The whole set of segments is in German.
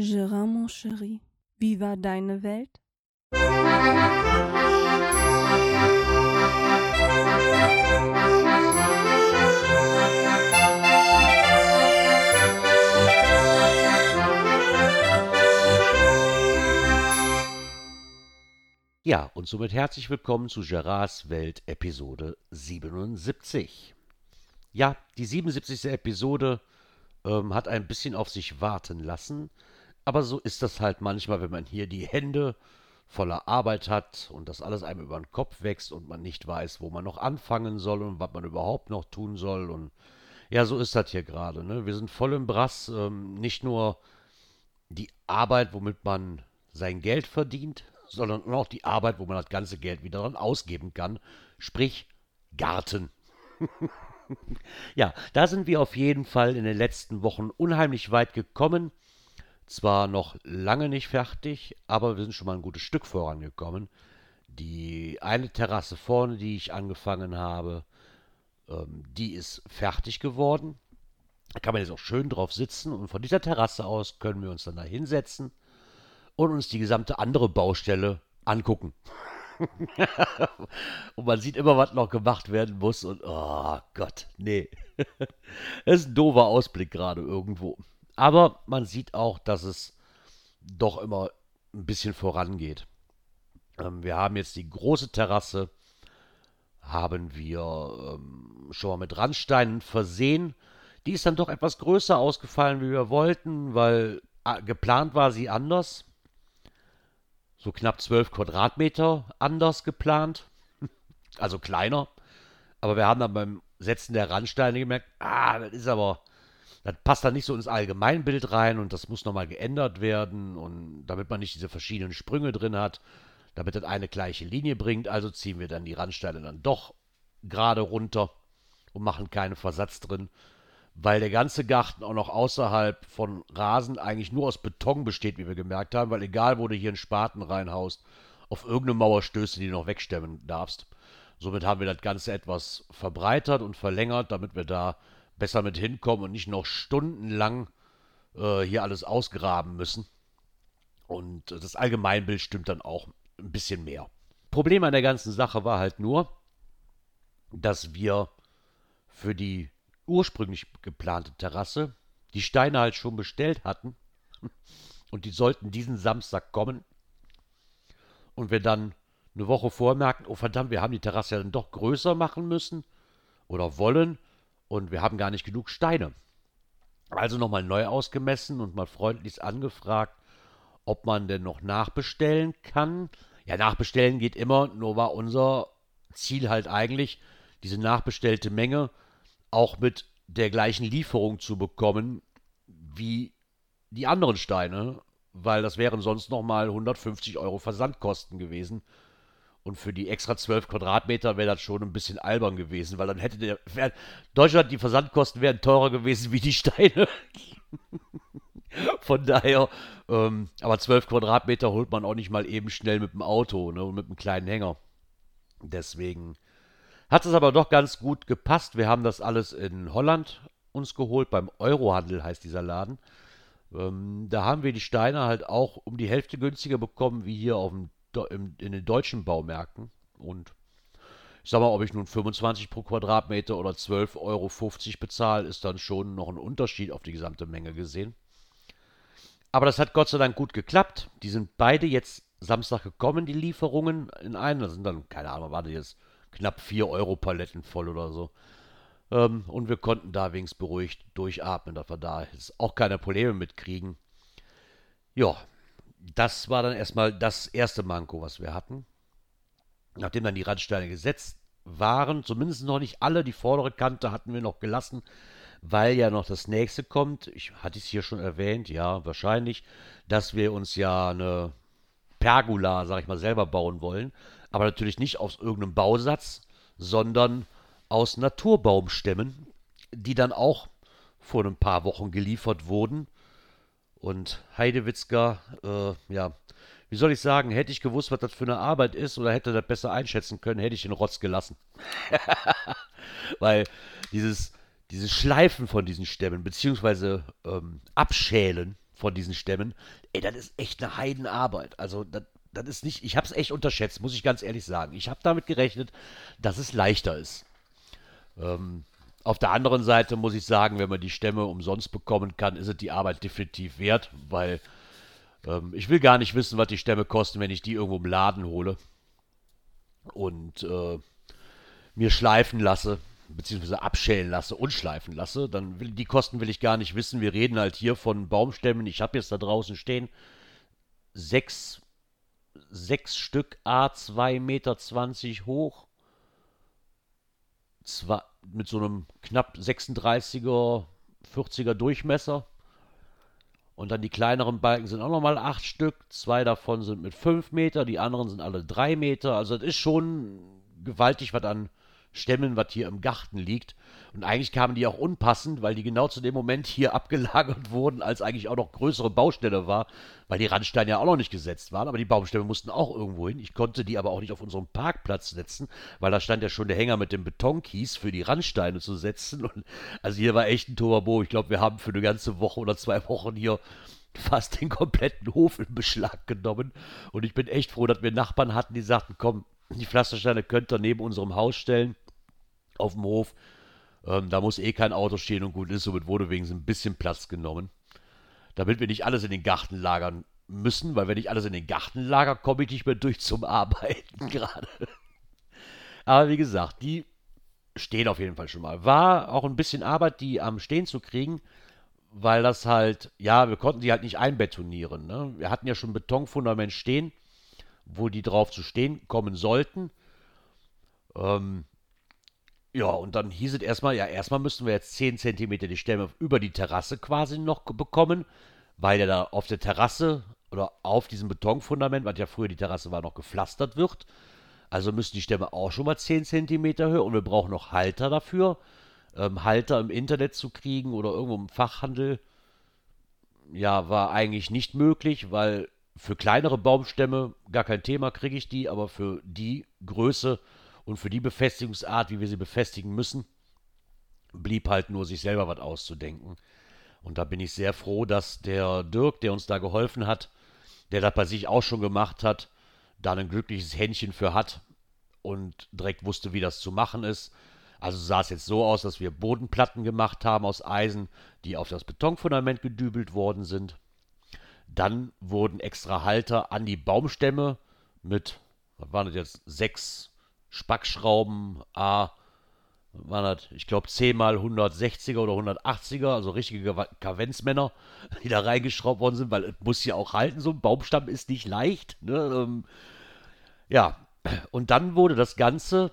Gérard, mon chéri, wie war deine Welt? Ja, und somit herzlich willkommen zu Gerards Welt Episode 77. Ja, die 77. Episode ähm, hat ein bisschen auf sich warten lassen, aber so ist das halt manchmal, wenn man hier die Hände voller Arbeit hat und das alles einem über den Kopf wächst und man nicht weiß, wo man noch anfangen soll und was man überhaupt noch tun soll. Und ja, so ist das hier gerade. Ne? Wir sind voll im Brass. Ähm, nicht nur die Arbeit, womit man sein Geld verdient, sondern auch die Arbeit, wo man das ganze Geld wieder dran ausgeben kann. Sprich, Garten. ja, da sind wir auf jeden Fall in den letzten Wochen unheimlich weit gekommen. Zwar noch lange nicht fertig, aber wir sind schon mal ein gutes Stück vorangekommen. Die eine Terrasse vorne, die ich angefangen habe, ähm, die ist fertig geworden. Da kann man jetzt auch schön drauf sitzen und von dieser Terrasse aus können wir uns dann da hinsetzen und uns die gesamte andere Baustelle angucken. und man sieht immer, was noch gemacht werden muss und oh Gott, nee. das ist ein doofer Ausblick gerade irgendwo. Aber man sieht auch, dass es doch immer ein bisschen vorangeht. Ähm, wir haben jetzt die große Terrasse, haben wir ähm, schon mal mit Randsteinen versehen. Die ist dann doch etwas größer ausgefallen, wie wir wollten, weil äh, geplant war sie anders so knapp 12 Quadratmeter anders geplant. Also kleiner. Aber wir haben dann beim Setzen der Randsteine gemerkt, ah, das ist aber, das passt dann nicht so ins Allgemeinbild rein und das muss nochmal geändert werden und damit man nicht diese verschiedenen Sprünge drin hat, damit das eine gleiche Linie bringt, also ziehen wir dann die Randsteine dann doch gerade runter und machen keinen Versatz drin weil der ganze Garten auch noch außerhalb von Rasen eigentlich nur aus Beton besteht, wie wir gemerkt haben, weil egal, wo du hier einen Spaten reinhaust, auf irgendeine Mauer stößt, die du noch wegstemmen darfst. Somit haben wir das Ganze etwas verbreitert und verlängert, damit wir da besser mit hinkommen und nicht noch stundenlang äh, hier alles ausgraben müssen. Und das Allgemeinbild stimmt dann auch ein bisschen mehr. Problem an der ganzen Sache war halt nur, dass wir für die ursprünglich geplante Terrasse die Steine halt schon bestellt hatten und die sollten diesen Samstag kommen und wir dann eine Woche vorher merken, oh verdammt, wir haben die Terrasse ja dann doch größer machen müssen oder wollen und wir haben gar nicht genug Steine. Also nochmal neu ausgemessen und mal freundlich angefragt, ob man denn noch nachbestellen kann. Ja, nachbestellen geht immer, nur war unser Ziel halt eigentlich, diese nachbestellte Menge auch mit der gleichen Lieferung zu bekommen wie die anderen Steine, weil das wären sonst nochmal 150 Euro Versandkosten gewesen. Und für die extra 12 Quadratmeter wäre das schon ein bisschen albern gewesen, weil dann hätte der. Wär, Deutschland, die Versandkosten wären teurer gewesen wie die Steine. Von daher, ähm, aber 12 Quadratmeter holt man auch nicht mal eben schnell mit dem Auto ne, und mit einem kleinen Hänger. Deswegen hat es aber doch ganz gut gepasst. Wir haben das alles in Holland uns geholt, beim Eurohandel heißt dieser Laden. Ähm, da haben wir die Steine halt auch um die Hälfte günstiger bekommen, wie hier auf dem, in den deutschen Baumärkten. Und ich sag mal, ob ich nun 25 pro Quadratmeter oder 12,50 Euro bezahle, ist dann schon noch ein Unterschied auf die gesamte Menge gesehen. Aber das hat Gott sei Dank gut geklappt. Die sind beide jetzt Samstag gekommen, die Lieferungen in einen. Das sind dann, keine Ahnung, war das jetzt knapp 4 Euro Paletten voll oder so. Ähm, und wir konnten da wenigstens beruhigt durchatmen, dass wir da jetzt auch keine Probleme mitkriegen. Ja, das war dann erstmal das erste Manko, was wir hatten. Nachdem dann die Randsteine gesetzt waren, zumindest noch nicht alle, die vordere Kante hatten wir noch gelassen, weil ja noch das nächste kommt. Ich hatte es hier schon erwähnt, ja, wahrscheinlich, dass wir uns ja eine Pergola, sag ich mal, selber bauen wollen aber natürlich nicht aus irgendeinem Bausatz, sondern aus Naturbaumstämmen, die dann auch vor ein paar Wochen geliefert wurden. Und Heidewitzka, äh, ja, wie soll ich sagen, hätte ich gewusst, was das für eine Arbeit ist oder hätte das besser einschätzen können, hätte ich den Rotz gelassen. Weil dieses, dieses Schleifen von diesen Stämmen, beziehungsweise ähm, Abschälen von diesen Stämmen. Ey, das ist echt eine Heidenarbeit. Also, das, das ist nicht, ich habe es echt unterschätzt, muss ich ganz ehrlich sagen. Ich habe damit gerechnet, dass es leichter ist. Ähm, auf der anderen Seite muss ich sagen, wenn man die Stämme umsonst bekommen kann, ist es die Arbeit definitiv wert, weil ähm, ich will gar nicht wissen, was die Stämme kosten, wenn ich die irgendwo im Laden hole und äh, mir schleifen lasse, beziehungsweise abschälen lasse und schleifen lasse. Dann will, die Kosten will ich gar nicht wissen. Wir reden halt hier von Baumstämmen. Ich habe jetzt da draußen stehen sechs, sechs Stück A 2,20 Meter hoch. Zwar mit so einem knapp 36er, 40er Durchmesser. Und dann die kleineren Balken sind auch nochmal acht Stück. Zwei davon sind mit fünf Meter, die anderen sind alle drei Meter. Also es ist schon gewaltig, was an Stämmen, was hier im Garten liegt. Und eigentlich kamen die auch unpassend, weil die genau zu dem Moment hier abgelagert wurden, als eigentlich auch noch größere Baustelle war, weil die Randsteine ja auch noch nicht gesetzt waren. Aber die Baumstämme mussten auch irgendwo hin. Ich konnte die aber auch nicht auf unserem Parkplatz setzen, weil da stand ja schon der Hänger mit dem Betonkies für die Randsteine zu setzen. Und also hier war echt ein Turbo. Ich glaube, wir haben für eine ganze Woche oder zwei Wochen hier fast den kompletten Hof in Beschlag genommen. Und ich bin echt froh, dass wir Nachbarn hatten, die sagten, komm, die Pflastersteine könnt ihr neben unserem Haus stellen, auf dem Hof. Ähm, da muss eh kein Auto stehen und gut ist. Somit wurde wenigstens ein bisschen Platz genommen. Damit wir nicht alles in den Garten lagern müssen, weil wenn ich alles in den Garten lager, komme ich nicht mehr durch zum Arbeiten gerade. Aber wie gesagt, die stehen auf jeden Fall schon mal. War auch ein bisschen Arbeit, die am Stehen zu kriegen, weil das halt, ja, wir konnten die halt nicht einbetonieren. Ne? Wir hatten ja schon Betonfundament stehen wo die drauf zu stehen kommen sollten. Ähm, ja, und dann hieß es erstmal, ja, erstmal müssten wir jetzt 10 cm die Stämme über die Terrasse quasi noch bekommen, weil ja da auf der Terrasse oder auf diesem Betonfundament, was ja früher die Terrasse war, noch gepflastert wird. Also müssen die Stämme auch schon mal 10 cm höher und wir brauchen noch Halter dafür. Ähm, Halter im Internet zu kriegen oder irgendwo im Fachhandel, ja, war eigentlich nicht möglich, weil für kleinere Baumstämme gar kein Thema, kriege ich die, aber für die Größe und für die Befestigungsart, wie wir sie befestigen müssen, blieb halt nur sich selber was auszudenken. Und da bin ich sehr froh, dass der Dirk, der uns da geholfen hat, der das bei sich auch schon gemacht hat, da ein glückliches Händchen für hat und direkt wusste, wie das zu machen ist. Also sah es jetzt so aus, dass wir Bodenplatten gemacht haben aus Eisen, die auf das Betonfundament gedübelt worden sind. Dann wurden extra Halter an die Baumstämme mit, was waren das jetzt, sechs Spackschrauben, A, waren das, ich glaube, 10 mal 160er oder 180er, also richtige Kavenzmänner, die da reingeschraubt worden sind, weil es muss ja auch halten, so ein Baumstamm ist nicht leicht. Ne? Ähm, ja, und dann wurde das Ganze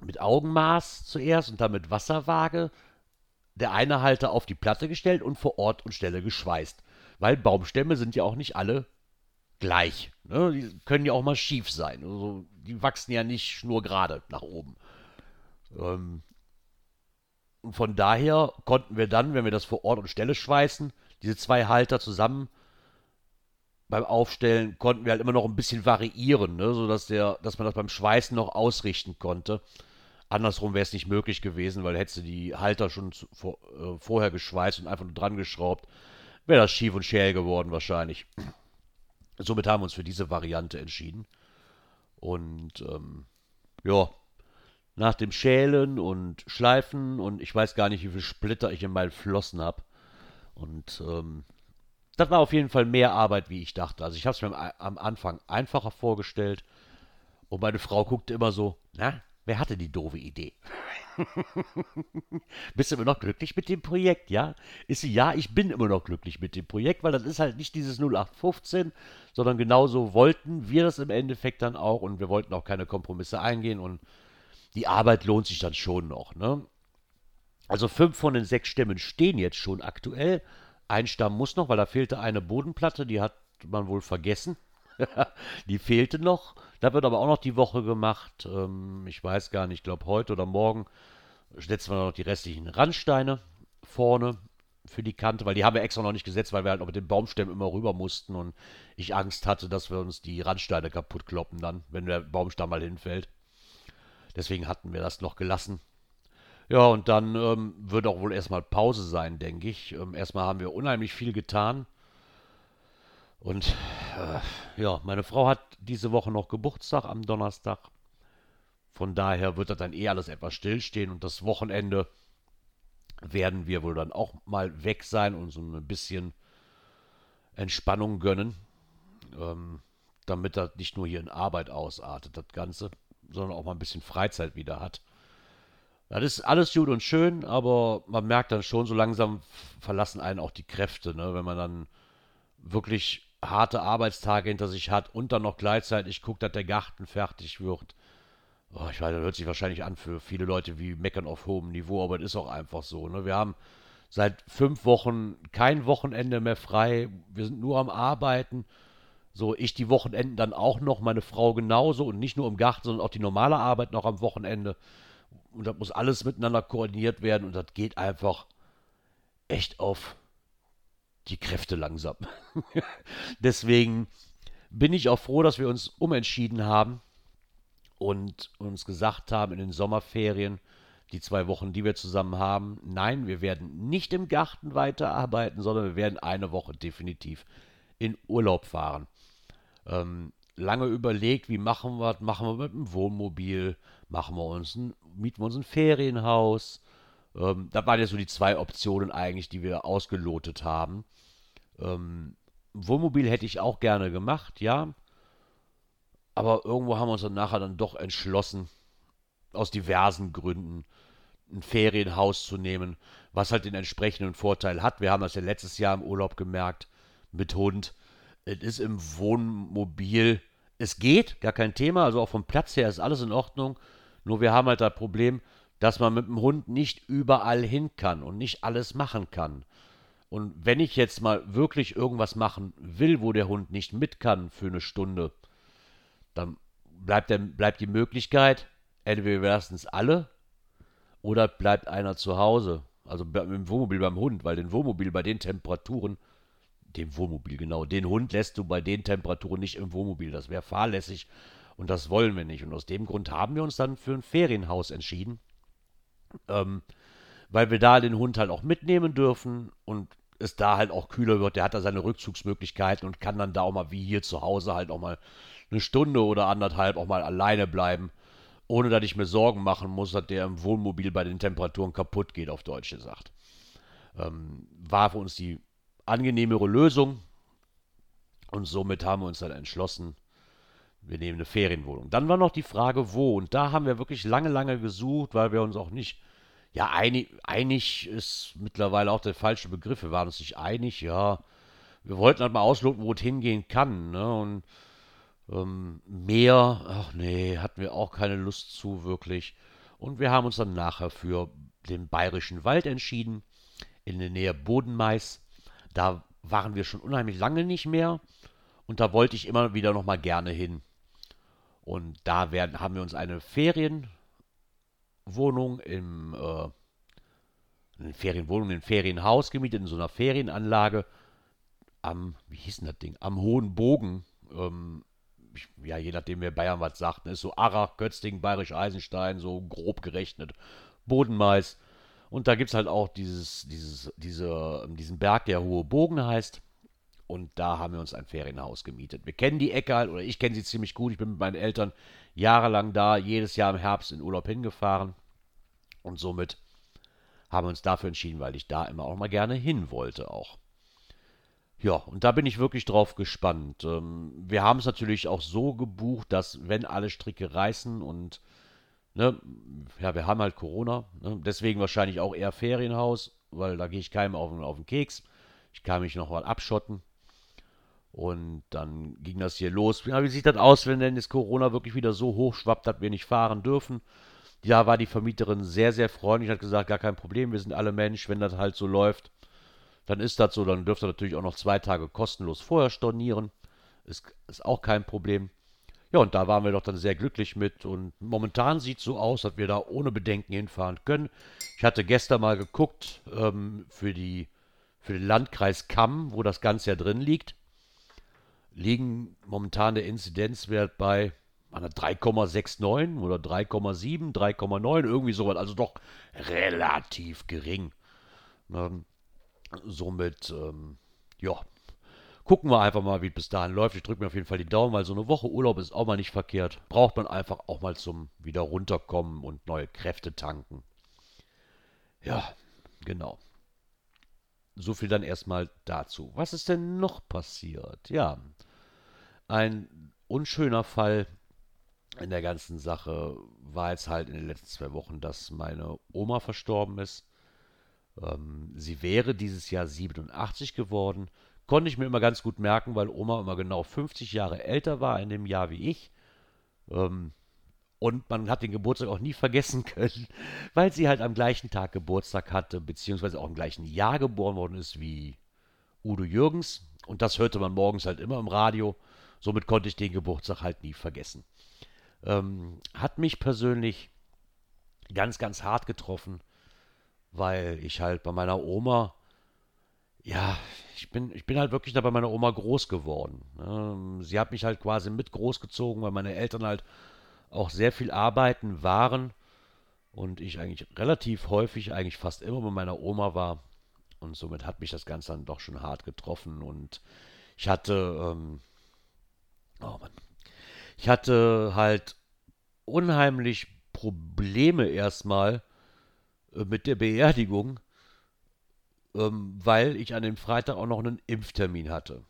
mit Augenmaß zuerst und dann mit Wasserwaage der eine Halter auf die Platte gestellt und vor Ort und Stelle geschweißt. Weil Baumstämme sind ja auch nicht alle gleich. Ne? Die können ja auch mal schief sein. Also, die wachsen ja nicht schnurgerade nach oben. Ähm, und von daher konnten wir dann, wenn wir das vor Ort und Stelle schweißen, diese zwei Halter zusammen beim Aufstellen, konnten wir halt immer noch ein bisschen variieren, ne? sodass der, dass man das beim Schweißen noch ausrichten konnte. Andersrum wäre es nicht möglich gewesen, weil hättest du die Halter schon zu, vor, äh, vorher geschweißt und einfach nur dran geschraubt, wäre das schief und schäl geworden wahrscheinlich. Somit haben wir uns für diese Variante entschieden. Und ähm, ja, nach dem Schälen und Schleifen und ich weiß gar nicht, wie viele Splitter ich in meinen Flossen habe. Und ähm, das war auf jeden Fall mehr Arbeit, wie ich dachte. Also ich habe es mir am Anfang einfacher vorgestellt. Und meine Frau guckte immer so, na, wer hatte die doofe Idee? Bist du immer noch glücklich mit dem Projekt, ja? Ist sie, ja, ich bin immer noch glücklich mit dem Projekt, weil das ist halt nicht dieses 0815, sondern genauso wollten wir das im Endeffekt dann auch und wir wollten auch keine Kompromisse eingehen und die Arbeit lohnt sich dann schon noch, ne? Also fünf von den sechs Stämmen stehen jetzt schon aktuell. Ein Stamm muss noch, weil da fehlte eine Bodenplatte, die hat man wohl vergessen. die fehlte noch. Da wird aber auch noch die Woche gemacht. Ähm, ich weiß gar nicht, ich glaube heute oder morgen setzen wir noch die restlichen Randsteine vorne für die Kante, weil die haben wir extra noch nicht gesetzt, weil wir halt noch mit den Baumstämmen immer rüber mussten und ich Angst hatte, dass wir uns die Randsteine kaputt kloppen dann, wenn der Baumstamm mal hinfällt. Deswegen hatten wir das noch gelassen. Ja, und dann ähm, wird auch wohl erstmal Pause sein, denke ich. Ähm, erstmal haben wir unheimlich viel getan. Und ja, meine Frau hat diese Woche noch Geburtstag am Donnerstag. Von daher wird das dann eh alles etwas stillstehen und das Wochenende werden wir wohl dann auch mal weg sein und so ein bisschen Entspannung gönnen, ähm, damit das nicht nur hier in Arbeit ausartet, das Ganze, sondern auch mal ein bisschen Freizeit wieder hat. Das ist alles gut und schön, aber man merkt dann schon, so langsam verlassen einen auch die Kräfte, ne? wenn man dann wirklich harte Arbeitstage hinter sich hat und dann noch gleichzeitig guckt, dass der Garten fertig wird. Oh, ich weiß, das hört sich wahrscheinlich an für viele Leute wie Meckern auf hohem Niveau, aber es ist auch einfach so. Ne? Wir haben seit fünf Wochen kein Wochenende mehr frei. Wir sind nur am Arbeiten. So, ich die Wochenenden dann auch noch, meine Frau genauso und nicht nur im Garten, sondern auch die normale Arbeit noch am Wochenende. Und das muss alles miteinander koordiniert werden und das geht einfach echt auf die Kräfte langsam. Deswegen bin ich auch froh, dass wir uns umentschieden haben und uns gesagt haben in den Sommerferien, die zwei Wochen, die wir zusammen haben, nein, wir werden nicht im Garten weiterarbeiten, sondern wir werden eine Woche definitiv in Urlaub fahren. Ähm, lange überlegt, wie machen wir das? Machen wir mit dem Wohnmobil? Machen wir uns ein, mieten wir uns ein Ferienhaus? Ähm, das waren ja so die zwei Optionen eigentlich, die wir ausgelotet haben. Ähm, Wohnmobil hätte ich auch gerne gemacht, ja. Aber irgendwo haben wir uns dann nachher dann doch entschlossen, aus diversen Gründen ein Ferienhaus zu nehmen, was halt den entsprechenden Vorteil hat. Wir haben das ja letztes Jahr im Urlaub gemerkt mit Hund. Es ist im Wohnmobil, es geht, gar kein Thema, also auch vom Platz her ist alles in Ordnung. Nur wir haben halt das Problem, dass man mit dem Hund nicht überall hin kann und nicht alles machen kann. Und wenn ich jetzt mal wirklich irgendwas machen will, wo der Hund nicht mit kann für eine Stunde, dann bleibt, der, bleibt die Möglichkeit, entweder wir lassen es alle oder bleibt einer zu Hause. Also im Wohnmobil beim Hund, weil den Wohnmobil bei den Temperaturen, dem Wohnmobil genau, den Hund lässt du bei den Temperaturen nicht im Wohnmobil. Das wäre fahrlässig und das wollen wir nicht. Und aus dem Grund haben wir uns dann für ein Ferienhaus entschieden, ähm, weil wir da den Hund halt auch mitnehmen dürfen und es da halt auch kühler wird. Der hat da seine Rückzugsmöglichkeiten und kann dann da auch mal wie hier zu Hause halt auch mal eine Stunde oder anderthalb auch mal alleine bleiben, ohne dass ich mir Sorgen machen muss, dass der im Wohnmobil bei den Temperaturen kaputt geht, auf Deutsch gesagt. Ähm, war für uns die angenehmere Lösung und somit haben wir uns dann entschlossen, wir nehmen eine Ferienwohnung. Dann war noch die Frage, wo. Und da haben wir wirklich lange, lange gesucht, weil wir uns auch nicht ja, einig, einig ist mittlerweile auch der falsche Begriff. Wir waren uns nicht einig, ja. Wir wollten halt mal ausloten, wo es hingehen kann, ne? Und ähm, mehr, ach nee, hatten wir auch keine Lust zu, wirklich. Und wir haben uns dann nachher für den Bayerischen Wald entschieden, in der Nähe Bodenmais. Da waren wir schon unheimlich lange nicht mehr und da wollte ich immer wieder noch mal gerne hin. Und da werden, haben wir uns eine Ferien, Wohnung im äh, eine Ferienwohnung, ein Ferienhaus gemietet in so einer Ferienanlage am, wie hieß denn das Ding? Am Hohen Bogen. Ähm, ich, ja, je nachdem, wer Bayern was sagt, ne, ist so Arach, Götzting, Bayerisch Eisenstein, so grob gerechnet. Bodenmais. Und da gibt es halt auch dieses, dieses, diese, diesen Berg, der Hohe Bogen heißt. Und da haben wir uns ein Ferienhaus gemietet. Wir kennen die Ecke halt, oder ich kenne sie ziemlich gut. Ich bin mit meinen Eltern jahrelang da, jedes Jahr im Herbst in Urlaub hingefahren. Und somit haben wir uns dafür entschieden, weil ich da immer auch mal gerne hin wollte auch. Ja, und da bin ich wirklich drauf gespannt. Ähm, wir haben es natürlich auch so gebucht, dass wenn alle Stricke reißen und ne, ja, wir haben halt Corona, ne, deswegen wahrscheinlich auch eher Ferienhaus, weil da gehe ich keinem auf, auf den Keks. Ich kann mich noch mal abschotten. Und dann ging das hier los. Ja, wie sieht das aus, wenn denn das Corona wirklich wieder so hoch schwappt, dass wir nicht fahren dürfen? Da war die Vermieterin sehr, sehr freundlich, hat gesagt, gar kein Problem, wir sind alle Mensch, wenn das halt so läuft, dann ist das so, dann dürft ihr natürlich auch noch zwei Tage kostenlos vorher stornieren. Ist, ist auch kein Problem. Ja, und da waren wir doch dann sehr glücklich mit und momentan sieht es so aus, dass wir da ohne Bedenken hinfahren können. Ich hatte gestern mal geguckt ähm, für, die, für den Landkreis Kamm, wo das Ganze ja drin liegt. Liegen momentan der Inzidenzwert bei 3,69 oder 3,7, 3,9, irgendwie sowas, also doch relativ gering. Ähm, somit, ähm, ja, gucken wir einfach mal, wie es bis dahin läuft. Ich drücke mir auf jeden Fall die Daumen, weil so eine Woche Urlaub ist auch mal nicht verkehrt. Braucht man einfach auch mal zum wieder runterkommen und neue Kräfte tanken. Ja, genau. So viel dann erstmal dazu. Was ist denn noch passiert? Ja, ein unschöner Fall in der ganzen Sache war jetzt halt in den letzten zwei Wochen, dass meine Oma verstorben ist. Ähm, sie wäre dieses Jahr 87 geworden. Konnte ich mir immer ganz gut merken, weil Oma immer genau 50 Jahre älter war in dem Jahr wie ich. Ähm, und man hat den Geburtstag auch nie vergessen können, weil sie halt am gleichen Tag Geburtstag hatte, beziehungsweise auch im gleichen Jahr geboren worden ist wie Udo Jürgens. Und das hörte man morgens halt immer im Radio. Somit konnte ich den Geburtstag halt nie vergessen. Ähm, hat mich persönlich ganz, ganz hart getroffen, weil ich halt bei meiner Oma, ja, ich bin, ich bin halt wirklich da bei meiner Oma groß geworden. Ähm, sie hat mich halt quasi mit großgezogen, weil meine Eltern halt auch sehr viel arbeiten waren und ich eigentlich relativ häufig, eigentlich fast immer bei meiner Oma war. Und somit hat mich das Ganze dann doch schon hart getroffen. Und ich hatte, ähm, oh Mann, ich hatte halt unheimlich Probleme erstmal äh, mit der Beerdigung, ähm, weil ich an dem Freitag auch noch einen Impftermin hatte.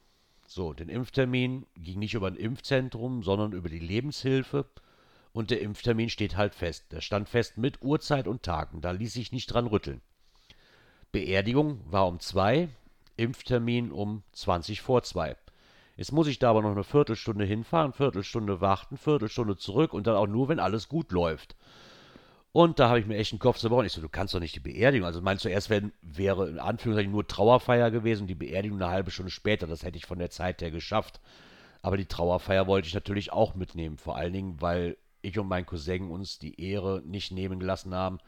So, den Impftermin ging nicht über ein Impfzentrum, sondern über die Lebenshilfe. Und der Impftermin steht halt fest. Der stand fest mit Uhrzeit und Tagen. Da ließ sich nicht dran rütteln. Beerdigung war um zwei, Impftermin um 20 vor zwei. Jetzt muss ich da aber noch eine Viertelstunde hinfahren, Viertelstunde warten, Viertelstunde zurück und dann auch nur, wenn alles gut läuft. Und da habe ich mir echt einen Kopf zerbrochen. Ich so, du kannst doch nicht die Beerdigung. Also meinst du, erst wenn, wäre in Anführungszeichen nur Trauerfeier gewesen und die Beerdigung eine halbe Stunde später. Das hätte ich von der Zeit her geschafft. Aber die Trauerfeier wollte ich natürlich auch mitnehmen. Vor allen Dingen, weil ich und mein Cousin uns die Ehre nicht nehmen gelassen haben,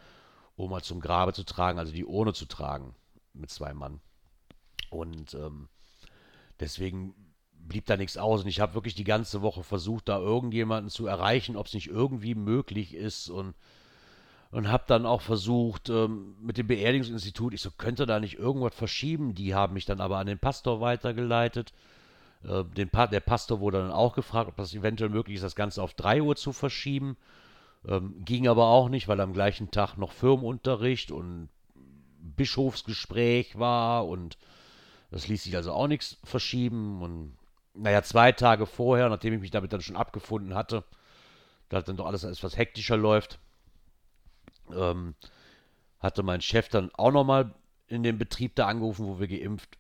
Oma zum Grabe zu tragen, also die Urne zu tragen mit zwei Mann. Und ähm, deswegen blieb da nichts aus. Und ich habe wirklich die ganze Woche versucht, da irgendjemanden zu erreichen, ob es nicht irgendwie möglich ist. Und, und habe dann auch versucht, ähm, mit dem Beerdigungsinstitut, ich so, könnte da nicht irgendwas verschieben? Die haben mich dann aber an den Pastor weitergeleitet. Äh, den pa der Pastor wurde dann auch gefragt, ob das eventuell möglich ist, das Ganze auf 3 Uhr zu verschieben. Ähm, ging aber auch nicht, weil am gleichen Tag noch Firmenunterricht und Bischofsgespräch war und das ließ sich also auch nichts verschieben. Und naja, zwei Tage vorher, nachdem ich mich damit dann schon abgefunden hatte, da dann doch alles etwas hektischer läuft, ähm, hatte mein Chef dann auch nochmal in den Betrieb da angerufen, wo wir geimpft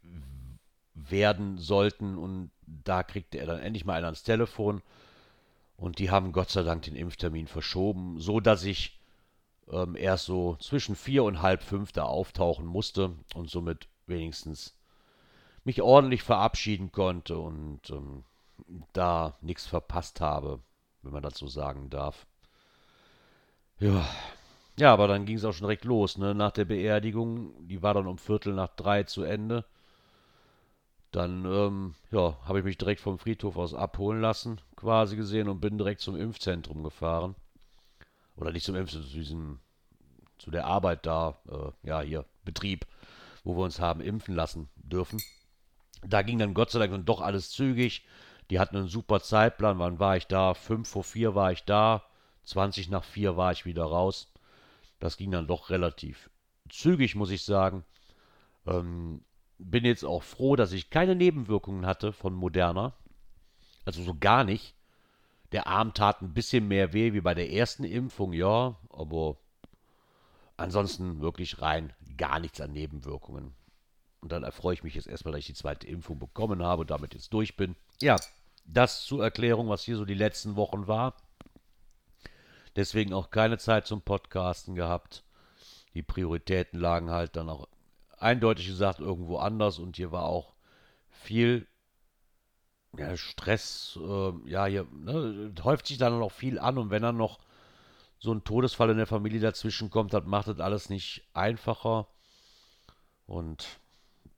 werden sollten. Und da kriegte er dann endlich mal einen ans Telefon. Und die haben Gott sei Dank den Impftermin verschoben, so dass ich ähm, erst so zwischen vier und halb fünf da auftauchen musste und somit wenigstens mich ordentlich verabschieden konnte und ähm, da nichts verpasst habe, wenn man dazu sagen darf. Ja, ja, aber dann ging es auch schon direkt los, ne? Nach der Beerdigung, die war dann um Viertel nach drei zu Ende. Dann, ähm, ja, habe ich mich direkt vom Friedhof aus abholen lassen, quasi gesehen, und bin direkt zum Impfzentrum gefahren. Oder nicht zum Impfzentrum, zu diesem, zu der Arbeit da, äh, ja, hier, Betrieb, wo wir uns haben impfen lassen dürfen. Da ging dann Gott sei Dank dann doch alles zügig. Die hatten einen super Zeitplan. Wann war ich da? Fünf vor vier war ich da. 20 nach vier war ich wieder raus. Das ging dann doch relativ zügig, muss ich sagen. Ähm, bin jetzt auch froh, dass ich keine Nebenwirkungen hatte von Moderna. Also so gar nicht. Der Arm tat ein bisschen mehr weh wie bei der ersten Impfung, ja, aber ansonsten wirklich rein gar nichts an Nebenwirkungen. Und dann erfreue ich mich jetzt erstmal, dass ich die zweite Impfung bekommen habe und damit jetzt durch bin. Ja, das zur Erklärung, was hier so die letzten Wochen war. Deswegen auch keine Zeit zum Podcasten gehabt. Die Prioritäten lagen halt dann auch eindeutig gesagt irgendwo anders und hier war auch viel ja, Stress. Äh, ja, hier ne, häuft sich dann noch viel an und wenn dann noch so ein Todesfall in der Familie dazwischen kommt, dann macht das alles nicht einfacher. Und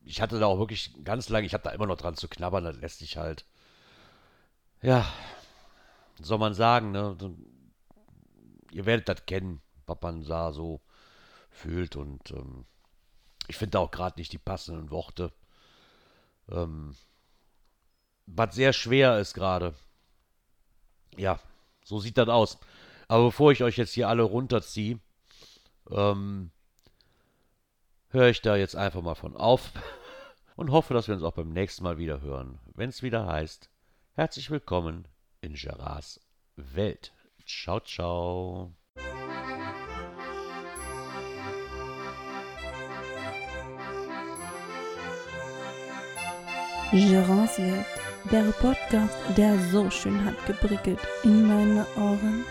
ich hatte da auch wirklich ganz lange, ich habe da immer noch dran zu knabbern, das lässt sich halt, ja, soll man sagen, ne? Ihr werdet das kennen, was man da so fühlt und ähm, ich finde auch gerade nicht die passenden Worte. Ähm, was sehr schwer ist gerade. Ja, so sieht das aus. Aber bevor ich euch jetzt hier alle runterziehe, ähm, höre ich da jetzt einfach mal von auf und hoffe, dass wir uns auch beim nächsten Mal wieder hören, wenn es wieder heißt, herzlich willkommen in Gerards Welt. Ciao, ciao. Gérance Welt, der Podcast, der so schön hat geprickelt in meine Ohren.